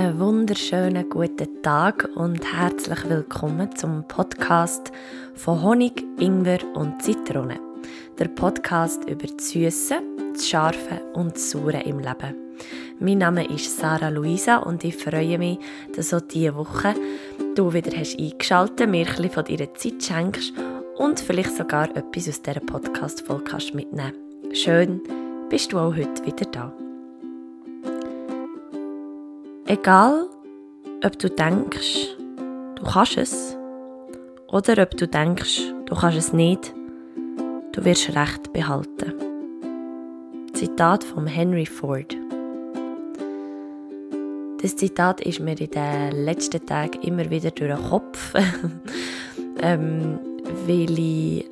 Einen wunderschönen guten Tag und herzlich willkommen zum Podcast von Honig, Ingwer und Zitrone. Der Podcast über das Süße, das Scharfe und das Saure im Leben. Mein Name ist Sarah Luisa und ich freue mich, dass auch diese Woche du wieder hast eingeschaltet, mir ein bisschen von deiner Zeit schenkst und vielleicht sogar etwas aus dieser Podcast-Folge mitnehmen Schön, bist du auch heute wieder da. Egal, ob du denkst, du kannst es, oder ob du denkst, du kannst es nicht, du wirst Recht behalten. Zitat von Henry Ford. Das Zitat ist mir in den letzten Tagen immer wieder durch den Kopf, ähm, weil ich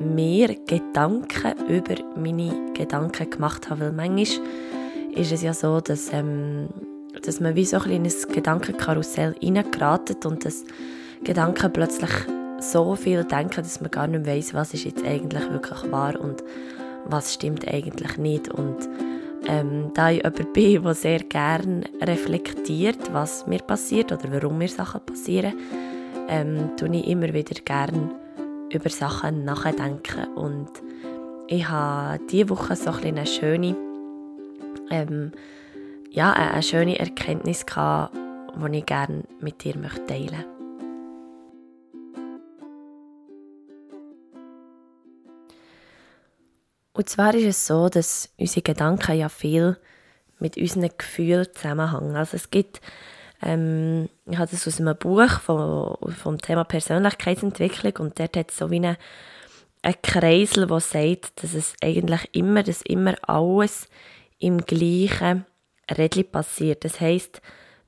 mir Gedanken über meine Gedanken gemacht habe. Weil manchmal ist es ja so, dass ähm, dass man wie so ein kleines Gedankenkarussell reingeratet und dass Gedanken plötzlich so viel denken, dass man gar nicht weiss, was ist jetzt eigentlich wirklich wahr und was stimmt eigentlich nicht. Und ähm, da ich jemand bin, der sehr gerne reflektiert, was mir passiert oder warum mir Sachen passieren, ähm, tue ich immer wieder gerne über Sachen nachdenken. Und ich habe diese Woche so ein eine schöne ähm, ja, eine schöne Erkenntnis gehabt, die ich gerne mit dir teilen möchte. Und zwar ist es so, dass unsere Gedanken ja viel mit unseren Gefühlen zusammenhängen. Also es gibt, ähm, ich habe das aus einem Buch vom, vom Thema Persönlichkeitsentwicklung und dort hat es so wie einen, einen Kreisel, der sagt, dass es eigentlich immer, dass immer alles im gleichen Rädchen passiert. Das heisst,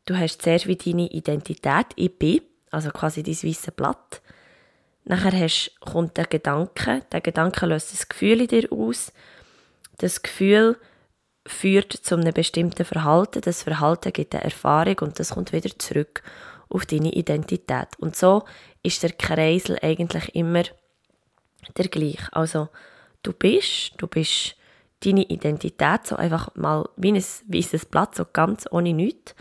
du hast zuerst wie deine Identität, ich bin, also quasi dein weißes Blatt. Nachher hast, kommt der Gedanke, der Gedanke löst das Gefühl in dir aus. Das Gefühl führt zu einem bestimmten Verhalten, das Verhalten gibt eine Erfahrung und das kommt wieder zurück auf deine Identität. Und so ist der Kreisel eigentlich immer der gleiche. Also du bist, du bist deine Identität so einfach mal wie ein weißes Blatt, so ganz ohne nichts.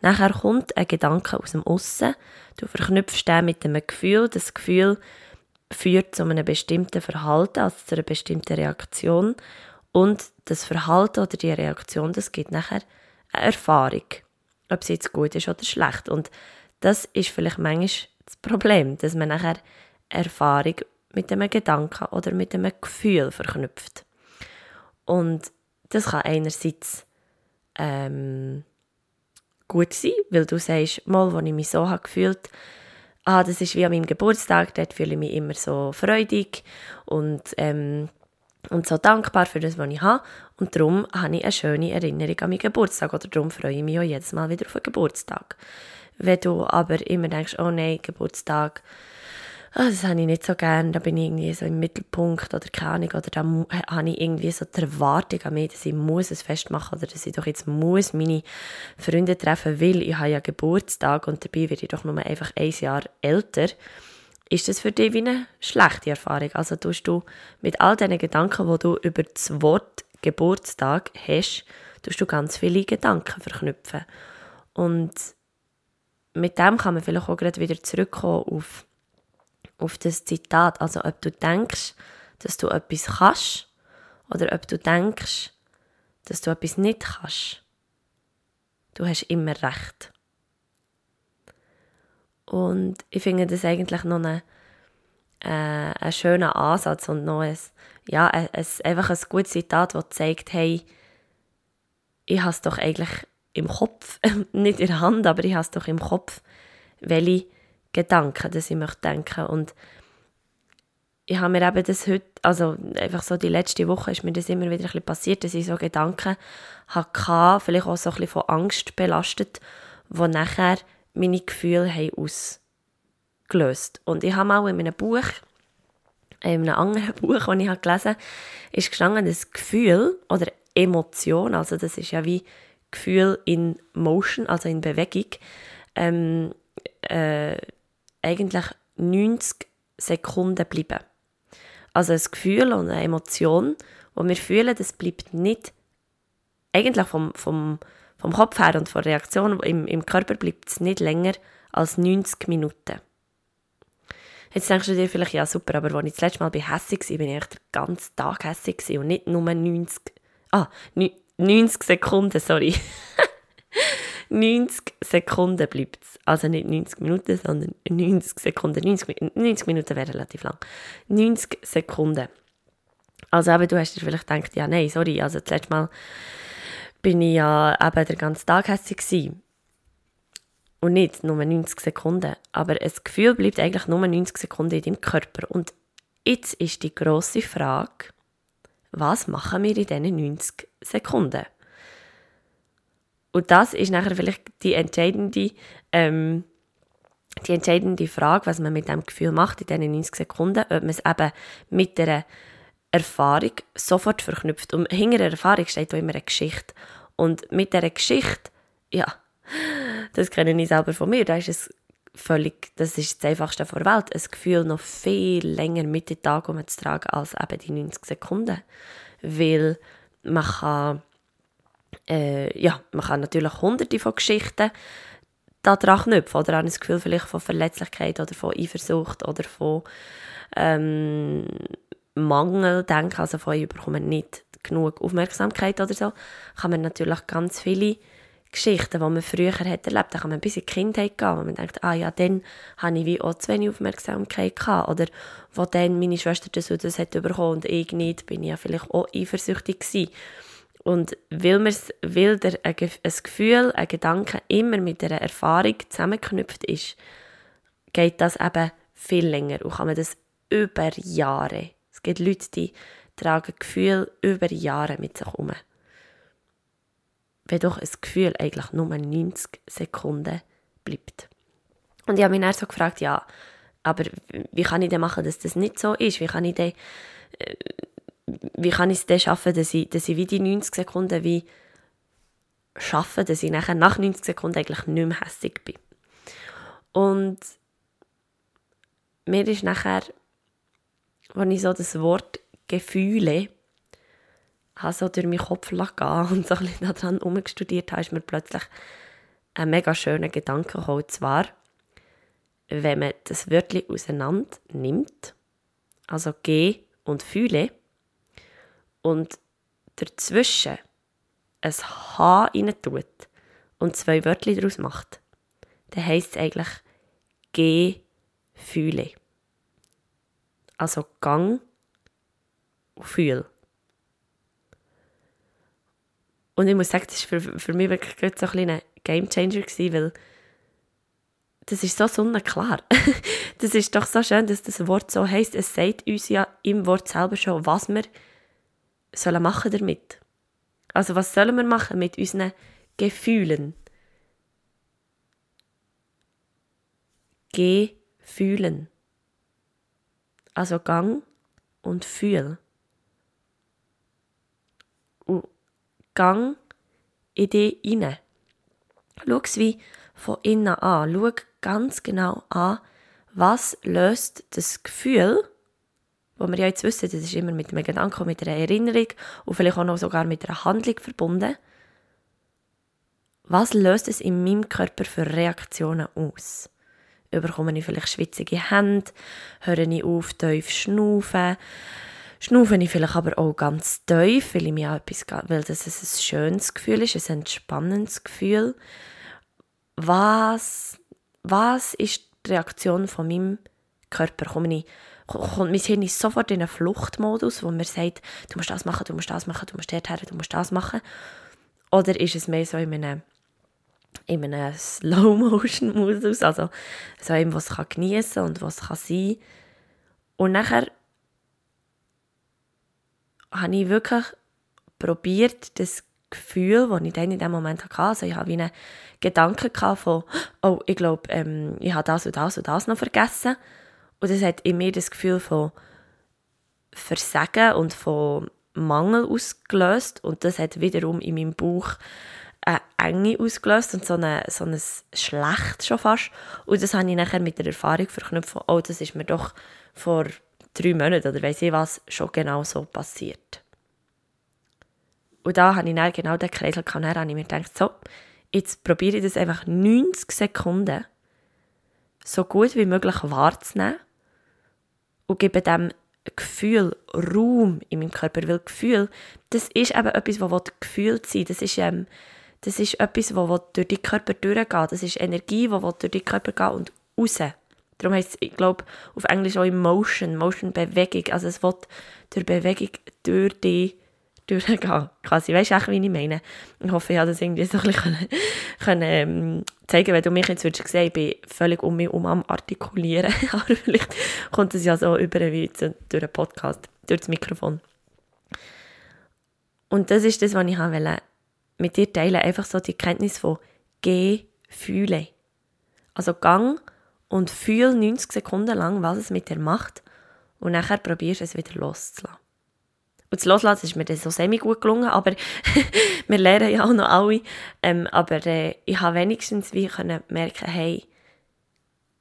Nachher kommt ein Gedanke aus dem Aussen. Du verknüpfst den mit einem Gefühl. Das Gefühl führt zu einem bestimmten Verhalten, also zu einer bestimmten Reaktion. Und das Verhalten oder die Reaktion, das gibt nachher eine Erfahrung. Ob sie jetzt gut ist oder schlecht. Und das ist vielleicht manchmal das Problem, dass man nachher Erfahrung mit einem Gedanken oder mit einem Gefühl verknüpft. Und das kann einerseits ähm, gut sein, weil du sagst, mal, wo ich mich so habe gefühlt ah, das ist wie an meinem Geburtstag, dort fühle ich mich immer so freudig und, ähm, und so dankbar für das, was ich habe. Und darum habe ich eine schöne Erinnerung an meinen Geburtstag oder darum freue ich mich auch jedes Mal wieder auf den Geburtstag. Wenn du aber immer denkst, oh nein, Geburtstag, oh, das habe ich nicht so gern, da bin ich irgendwie so im Mittelpunkt oder keine Ahnung, oder da habe ich irgendwie so die Erwartung an mich, dass ich muss es festmachen oder dass ich doch jetzt muss meine Freunde treffen will, ich habe ja Geburtstag und dabei werde ich doch nur einfach ein Jahr älter, ist das für dich wie eine schlechte Erfahrung. Also tust du mit all diesen Gedanken, die du über das Wort Geburtstag hast, tust du ganz viele Gedanken verknüpfen. Und mit dem kann man vielleicht auch gerade wieder zurückkommen auf auf das Zitat. Also ob du denkst, dass du etwas kannst oder ob du denkst, dass du etwas nicht kannst. Du hast immer recht. Und ich finde das eigentlich noch ein, äh, ein schöner Ansatz und noch ein, ja, ein, einfach ein gutes Zitat, das zeigt, hey, ich habe es doch eigentlich im Kopf, nicht in der Hand, aber ich habe es doch im Kopf, welche Gedanken, dass ich möchte denken und ich habe mir eben das heute, also einfach so die letzte Woche ist mir das immer wieder ein bisschen passiert, dass ich so Gedanken hatte, vielleicht auch so ein bisschen von Angst belastet, wo nachher meine Gefühle haben ausgelöst. Und ich habe auch in meinem Buch, in einem anderen Buch, das ich gelesen habe, ist gestanden, das Gefühl oder Emotion, also das ist ja wie Gefühl in Motion, also in Bewegung, ähm, äh, eigentlich 90 Sekunden bleiben. Also ein Gefühl und eine Emotion, die wir fühlen, das bleibt nicht eigentlich vom, vom, vom Kopf her und von der Reaktion im, im Körper bleibt es nicht länger als 90 Minuten. Jetzt denkst du dir vielleicht, ja super, aber als ich das letzte Mal bei hässig war, bin ich den ganzen Tag hässig und nicht nur 90, ah, 90 Sekunden, sorry. 90 Sekunden bleibt es. Also nicht 90 Minuten, sondern 90 Sekunden. 90, 90 Minuten wäre relativ lang. 90 Sekunden. Also eben, du hast dir vielleicht gedacht, ja nein, sorry, also das letzte Mal bin ich ja eben den ganzen Tag hässlich gewesen. Und nicht nur 90 Sekunden. Aber das Gefühl bleibt eigentlich nur 90 Sekunden in deinem Körper. Und jetzt ist die grosse Frage, was machen wir in diesen 90 Sekunden? Und das ist nachher vielleicht die entscheidende, ähm, die entscheidende Frage, was man mit dem Gefühl macht in diesen 90 Sekunden, ob man es eben mit der Erfahrung sofort verknüpft. Und hinter der Erfahrung steht auch immer eine Geschichte. Und mit dieser Geschichte, ja, das kenne ich selber von mir, da ist es völlig, das ist das Einfachste der Welt, ein Gefühl noch viel länger mit den Tag umzutragen als eben die 90 Sekunden. Weil man kann, äh, ja, man kann natürlich hunderte von Geschichten daran knüpfen oder an das Gefühl vielleicht von Verletzlichkeit oder von Eifersucht oder von ähm, Mangel denken, also von ich bekomme nicht genug Aufmerksamkeit oder so, kann man natürlich ganz viele Geschichten, die man früher hat erlebt da kann man bis in die Kindheit gehen, wo man denkt, ah ja, dann habe ich wie auch zu wenig Aufmerksamkeit gehabt. Oder wo dann meine Schwester das und das hat bekommen und ich nicht, bin ich ja vielleicht auch eifersüchtig gewesen. Und weil, weil der, ein Gefühl, ein Gedanke immer mit einer Erfahrung zusammengeknüpft ist, geht das eben viel länger und kann man das über Jahre es gibt Leute, die tragen Gefühle über Jahre mit sich herum. Wenn doch ein Gefühl eigentlich nur 90 Sekunden bleibt. Und ich habe mich dann so gefragt, ja, aber wie kann ich denn machen, dass das nicht so ist? Wie kann ich denn, äh, wie kann ich es denn schaffen, dass ich, dass ich wie die 90 Sekunden wie schaffe, dass ich nachher nach 90 Sekunden eigentlich nicht mehr hässig bin. Und mir ist nachher als ich so das Wort Gefühle habe so durch meinen Kopf gehen und so ein bisschen daran herumgestudiert habe, ist mir plötzlich ein mega schöner Gedanke gekommen. Und zwar, wenn man das Wörtchen auseinander nimmt, also G und Fühle, und dazwischen ein H rein tut und zwei Wörter daraus macht, dann heisst es eigentlich Gefühle. Also Gang und Fühl. Und ich muss sagen, das war für, für mich wirklich so ein, ein Game Changer, gewesen, weil das ist so sonnenklar. das ist doch so schön, dass das Wort so heisst. Es sagt uns ja im Wort selber schon, was wir sollen machen damit. Also was sollen wir machen mit unseren Gefühlen? Gefühlen. Also gang und fühl. Und gang in dich rein. Schau es wie von innen an. Schau ganz genau an, was löst das Gefühl, wo wir ja jetzt wissen, das ist immer mit einem Gedanken, mit einer Erinnerung und vielleicht auch noch sogar mit einer Handlung verbunden. Was löst es in meinem Körper für Reaktionen aus? bekomme ich vielleicht schwitzige Hände, höre ich auf, tief schnaufen, schnaufe ich vielleicht aber auch ganz tief, weil, ich mir etwas, weil das ein schönes Gefühl ist, ein entspannendes Gefühl. Was, was ist die Reaktion von meinem Körper? Komme ich, kommt mein Hirn sofort in einen Fluchtmodus, wo mir sagt, du musst das machen, du musst das machen, du musst dort du musst das machen? Oder ist es mehr so in einem in einem Slow-Motion-Modus, also so einem, was kann genießen und was kann sein. Und nachher habe ich wirklich probiert, das Gefühl, das ich dann in dem Moment hatte, also ich habe wie einen Gedanken von, oh, ich glaube, ähm, ich habe das und das und das noch vergessen. Und das hat in mir das Gefühl von Versagen und von Mangel ausgelöst. Und das hat wiederum in meinem Bauch eine Enge ausgelöst und so, eine, so ein Schlecht schon fast. Und das habe ich nachher mit der Erfahrung verknüpft, oh, das ist mir doch vor drei Monaten oder weiss ich was schon genau so passiert. Und da habe ich dann genau den Kreisel gehabt. Dann habe ich mir gedacht, so, jetzt probiere ich das einfach 90 Sekunden so gut wie möglich wahrzunehmen und gebe dem Gefühl Raum in meinem Körper, weil Gefühl, das ist eben etwas, was gefühlt sein. Das ist, ähm, das ist etwas, was durch den Körper durchgeht, das ist Energie, die durch den Körper geht und raus. Darum heisst es, ich glaube, auf Englisch auch Motion, Motion, Bewegung, also es wird durch Bewegung durch die durchgehen, quasi. Weißt du auch, wie ich meine? Ich hoffe, ich habe das irgendwie so ein bisschen können, können, ähm, zeigen Wenn du mich jetzt würdest sehen, ich bin völlig um mich um am Artikulieren. Aber vielleicht kommt es ja so über wie durch einen Podcast, durch das Mikrofon. Und das ist das, was ich wollte mit dir teilen. Einfach so die Kenntnis von Gefühle. Also gang und fühl 90 Sekunden lang, was es mit dir macht. Und nachher probierst du es wieder loszulassen. Und das Loslassen ist mir dann so semi gut gelungen, aber wir lernen ja auch noch alle. Ähm, aber äh, ich habe wenigstens wie können merken, hey,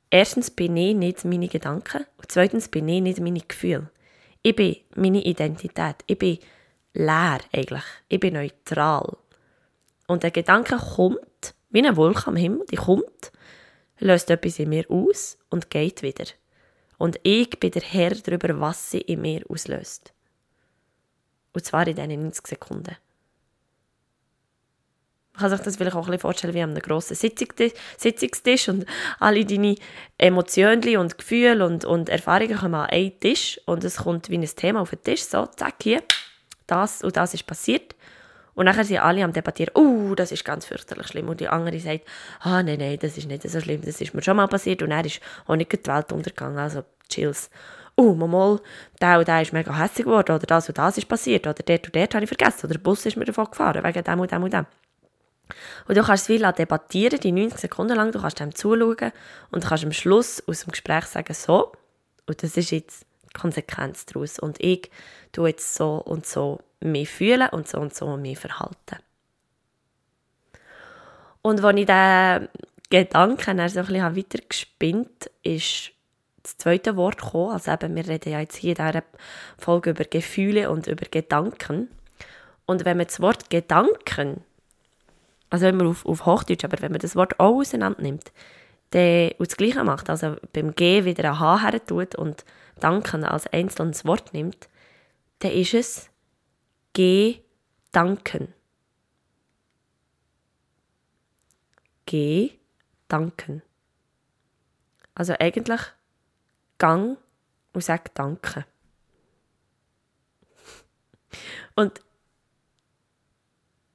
erstens bin ich nicht meine Gedanken und zweitens bin ich nicht meine Gefühle. Ich bin meine Identität. Ich bin leer eigentlich. Ich bin neutral. Und der Gedanke kommt, wie eine Wolke am Himmel, die kommt, löst etwas in mir aus und geht wieder. Und ich bin der Herr darüber, was sie in mir auslöst. Und zwar in diesen 90 Sekunden. Man kann sich das vielleicht auch ein bisschen vorstellen wie an einem grossen Sitzungstisch und alle deine Emotionen und Gefühle und, und Erfahrungen kommen an einen Tisch und es kommt wie ein Thema auf den Tisch, so, zack, hier, das und das ist passiert. Und nachher sind alle am debattieren, oh, das ist ganz fürchterlich schlimm. Und die andere sagt, ah, nein, nein, das ist nicht so schlimm, das ist mir schon mal passiert. Und er ist auch nicht die Welt untergegangen, also chills oh, mal, der und der ist mega hässlich geworden, oder das und das ist passiert, oder dort und dort habe ich vergessen, oder der Bus ist mir davon gefahren, wegen dem und dem und dem. Und du kannst es viel debattieren, die 90 Sekunden lang, du kannst dem zuschauen und kannst am Schluss aus dem Gespräch sagen, so, und das ist jetzt die Konsequenz daraus. Und ich tue jetzt so und so mich fühlen und so und so mich verhalten. Und als ich diesen Gedanken so ein bisschen weiter gespinnt ist das zweite Wort gekommen. Also eben, wir reden ja jetzt hier in dieser Folge über Gefühle und über Gedanken. Und wenn man das Wort Gedanken, also wenn man auf, auf Hochdeutsch, aber wenn man das Wort auch auseinander nimmt, dann und das Gleiche macht, also beim G wieder ein H her tut und Danken als einzelnes Wort nimmt, dann ist es Gedanken. Gedanken. Also eigentlich gang und sag Danke. Und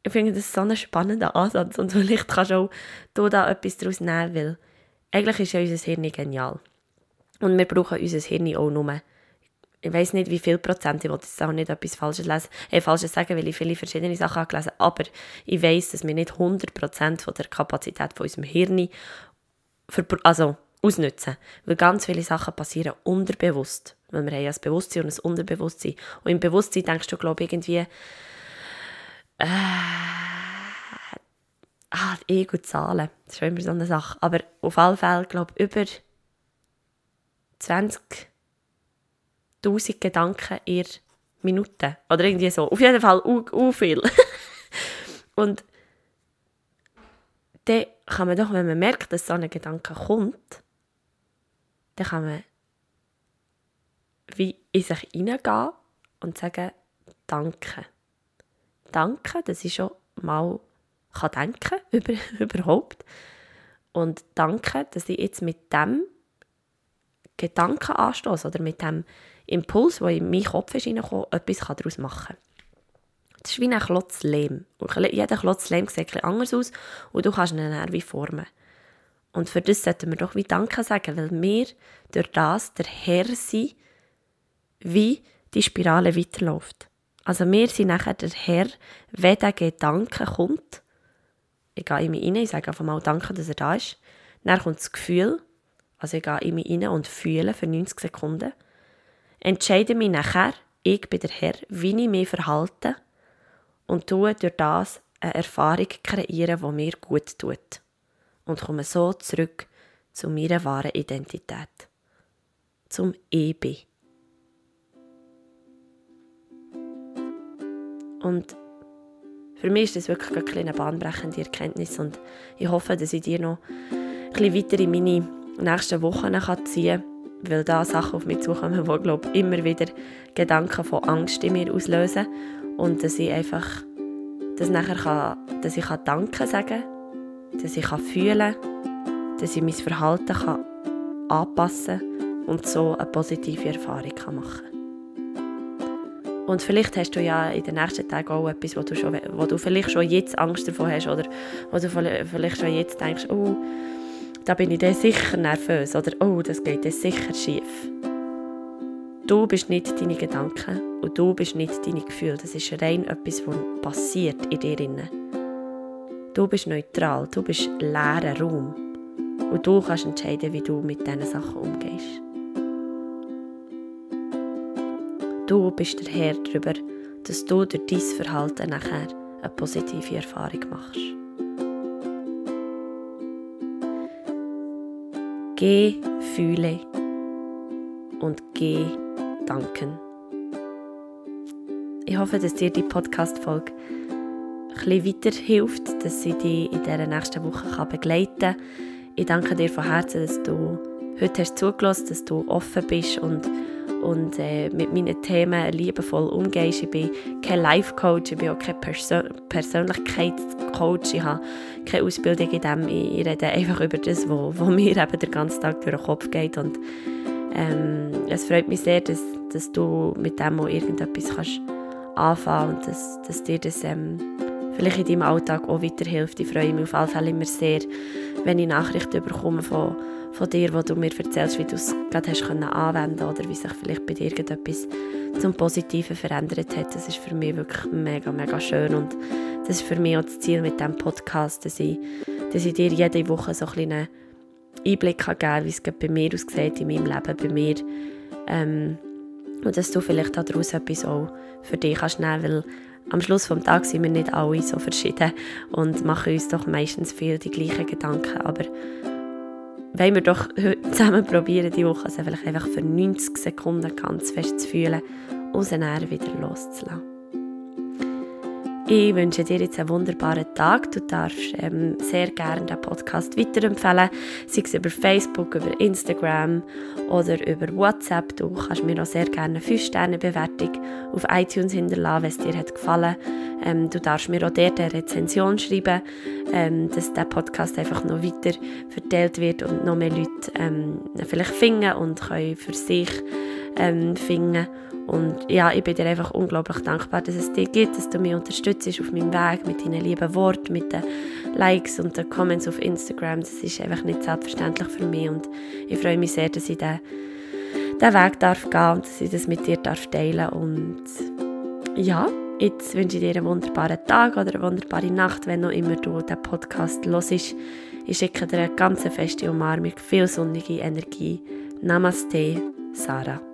ich finde das so ein spannender Ansatz und vielleicht kannst auch du da etwas daraus nehmen, weil eigentlich ist ja unser Hirn genial. Und wir brauchen unser Hirn auch nur. Ich weiß nicht, wie viel Prozent, ich wollte jetzt auch nicht etwas Falsches, lesen, äh, Falsches sagen, weil ich viele verschiedene Sachen habe gelesen aber ich weiß, dass wir nicht 100% von der Kapazität von unserem Hirn also ausnutzen. Weil ganz viele Sachen passieren unterbewusst. Weil wir haben ja ein Bewusstsein und ein Unterbewusstsein. Und im Bewusstsein denkst du, glaube ich, irgendwie, äh, ah, Ego Zahlen. Das ist schon immer so eine Sache. Aber auf alle Fälle, glaube ich, über 20.000 Gedanken in Minuten. Oder irgendwie so. Auf jeden Fall u, viel. und dann kann man doch, wenn man merkt, dass so ein Gedanke kommt, dann kann man wie in sich hineingehen und sagen, danke. Danke, dass ich schon mal kann denken über, überhaupt. Und danke, dass ich jetzt mit dem Gedanken anstoße oder mit dem Impuls, der in meinen Kopf ist, etwas daraus machen kann. Das ist wie ein Klotz Lehm. jeder Klotz Lehm sieht etwas anders aus und du kannst ihn dann wie formen. Und für das sollten wir doch wie Danke sagen, weil wir durch das der Herr sind, wie die Spirale weiterläuft. Also wir sind nachher der Herr, wenn der Gedanke kommt. Ich gehe in mich rein, ich sage einfach mal Danke, dass er da ist. Dann kommt das Gefühl, also ich gehe in mich rein und fühle für 90 Sekunden. Entscheide mich nachher, ich bin der Herr, wie ich mich verhalte und tue durch das eine Erfahrung kreieren, die mir gut tut und komme so zurück zu meiner wahren Identität, zum Ich Und für mich ist das wirklich eine kleine bahnbrechende Erkenntnis und ich hoffe, dass ich dir noch ein bisschen weiter in meine nächsten Wochen ziehen kann, weil da Sachen auf mich zukommen, die, glaube immer wieder Gedanken von Angst in mir auslösen und dass ich einfach dass nachher kann, dass ich kann Danke sagen kann, dass ich fühlen kann, dass ich mein Verhalten kann anpassen kann und so eine positive Erfahrung kann machen kann. Und vielleicht hast du ja in den nächsten Tagen auch etwas, wo du, schon, wo du vielleicht schon jetzt Angst davor hast oder wo du vielleicht schon jetzt denkst, oh, da bin ich dann sicher nervös oder oh, das geht dann sicher schief. Du bist nicht deine Gedanken und du bist nicht deine Gefühle. Das ist rein etwas, was passiert in dir. Du bist neutral, du bist leerer Raum. Und du kannst entscheiden, wie du mit diesen Sachen umgehst. Du bist der Herr darüber, dass du durch dein Verhalten nachher eine positive Erfahrung machst. Geh, fühle und geh danken. Ich hoffe, dass dir die Podcast-Folge etwas weiterhilft, dass sie dich in dieser nächsten Woche begleiten kann. Ich danke dir von Herzen, dass du heute hast zugelassen, dass du offen bist und, und äh, mit meinen Themen liebevoll umgehst. Ich bin kein Life-Coach, ich bin auch kein Persön Persönlichkeitscoach, ich habe keine Ausbildung in dem. Ich rede einfach über das, was mir eben den ganzen Tag durch den Kopf geht und ähm, es freut mich sehr, dass, dass du mit dem auch irgendetwas kannst anfangen und dass, dass dir das ähm, vielleicht in deinem Alltag auch weiterhilft. Ich freue mich auf alle Fälle immer sehr, wenn ich Nachrichten bekomme von, von dir, wo du mir erzählst, wie du es gerade hast können anwenden oder wie sich vielleicht bei dir irgendetwas zum Positiven verändert hat. Das ist für mich wirklich mega, mega schön und das ist für mich auch das Ziel mit diesem Podcast, dass ich, dass ich dir jede Woche so ein kleinen Einblick geben kann, wie es bei mir aussieht, in meinem Leben, bei mir. Ähm, und dass du vielleicht daraus etwas auch für dich kannst nehmen, weil am Schluss des Tages sind wir nicht alle so verschieden und machen uns doch meistens viel die gleichen Gedanken, aber wollen wir doch heute zusammen probieren, die Woche also vielleicht einfach für 90 Sekunden ganz fest zu fühlen und dann wieder loszulassen. Ich wünsche dir jetzt einen wunderbaren Tag. Du darfst ähm, sehr gerne den Podcast weiterempfehlen, sei es über Facebook, über Instagram oder über WhatsApp. Du kannst mir auch sehr gerne eine 5-Sterne-Bewertung auf iTunes hinterlassen, wenn es dir hat gefallen ähm, Du darfst mir auch dort eine Rezension schreiben, ähm, dass der Podcast einfach noch weiter verteilt wird und noch mehr Leute ähm, vielleicht finden und können für sich ähm, finden und ja, ich bin dir einfach unglaublich dankbar, dass es dich gibt, dass du mich unterstützt auf meinem Weg mit deinen lieben Worten, mit den Likes und den Comments auf Instagram. Das ist einfach nicht selbstverständlich für mich und ich freue mich sehr, dass ich diesen, diesen Weg darf gehen und dass ich das mit dir darf teilen und ja, jetzt wünsche ich dir einen wunderbaren Tag oder eine wunderbare Nacht, wenn noch immer du den Podcast hörst. Ich schicke dir eine ganz feste Umarmung, viel sonnige Energie. Namaste, Sarah.